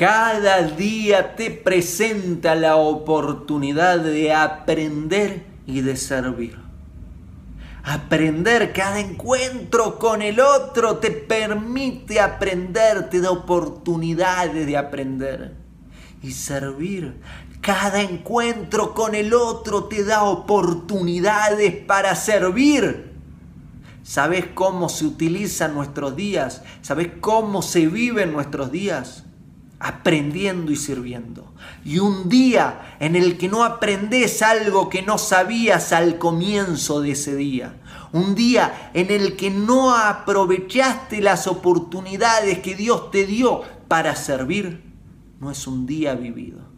Cada día te presenta la oportunidad de aprender y de servir. Aprender, cada encuentro con el otro te permite aprender, te da oportunidades de aprender. Y servir, cada encuentro con el otro te da oportunidades para servir. ¿Sabes cómo se utilizan nuestros días? ¿Sabes cómo se viven nuestros días? Aprendiendo y sirviendo. Y un día en el que no aprendes algo que no sabías al comienzo de ese día. Un día en el que no aprovechaste las oportunidades que Dios te dio para servir. No es un día vivido.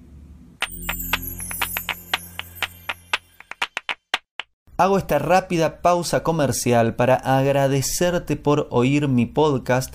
Hago esta rápida pausa comercial para agradecerte por oír mi podcast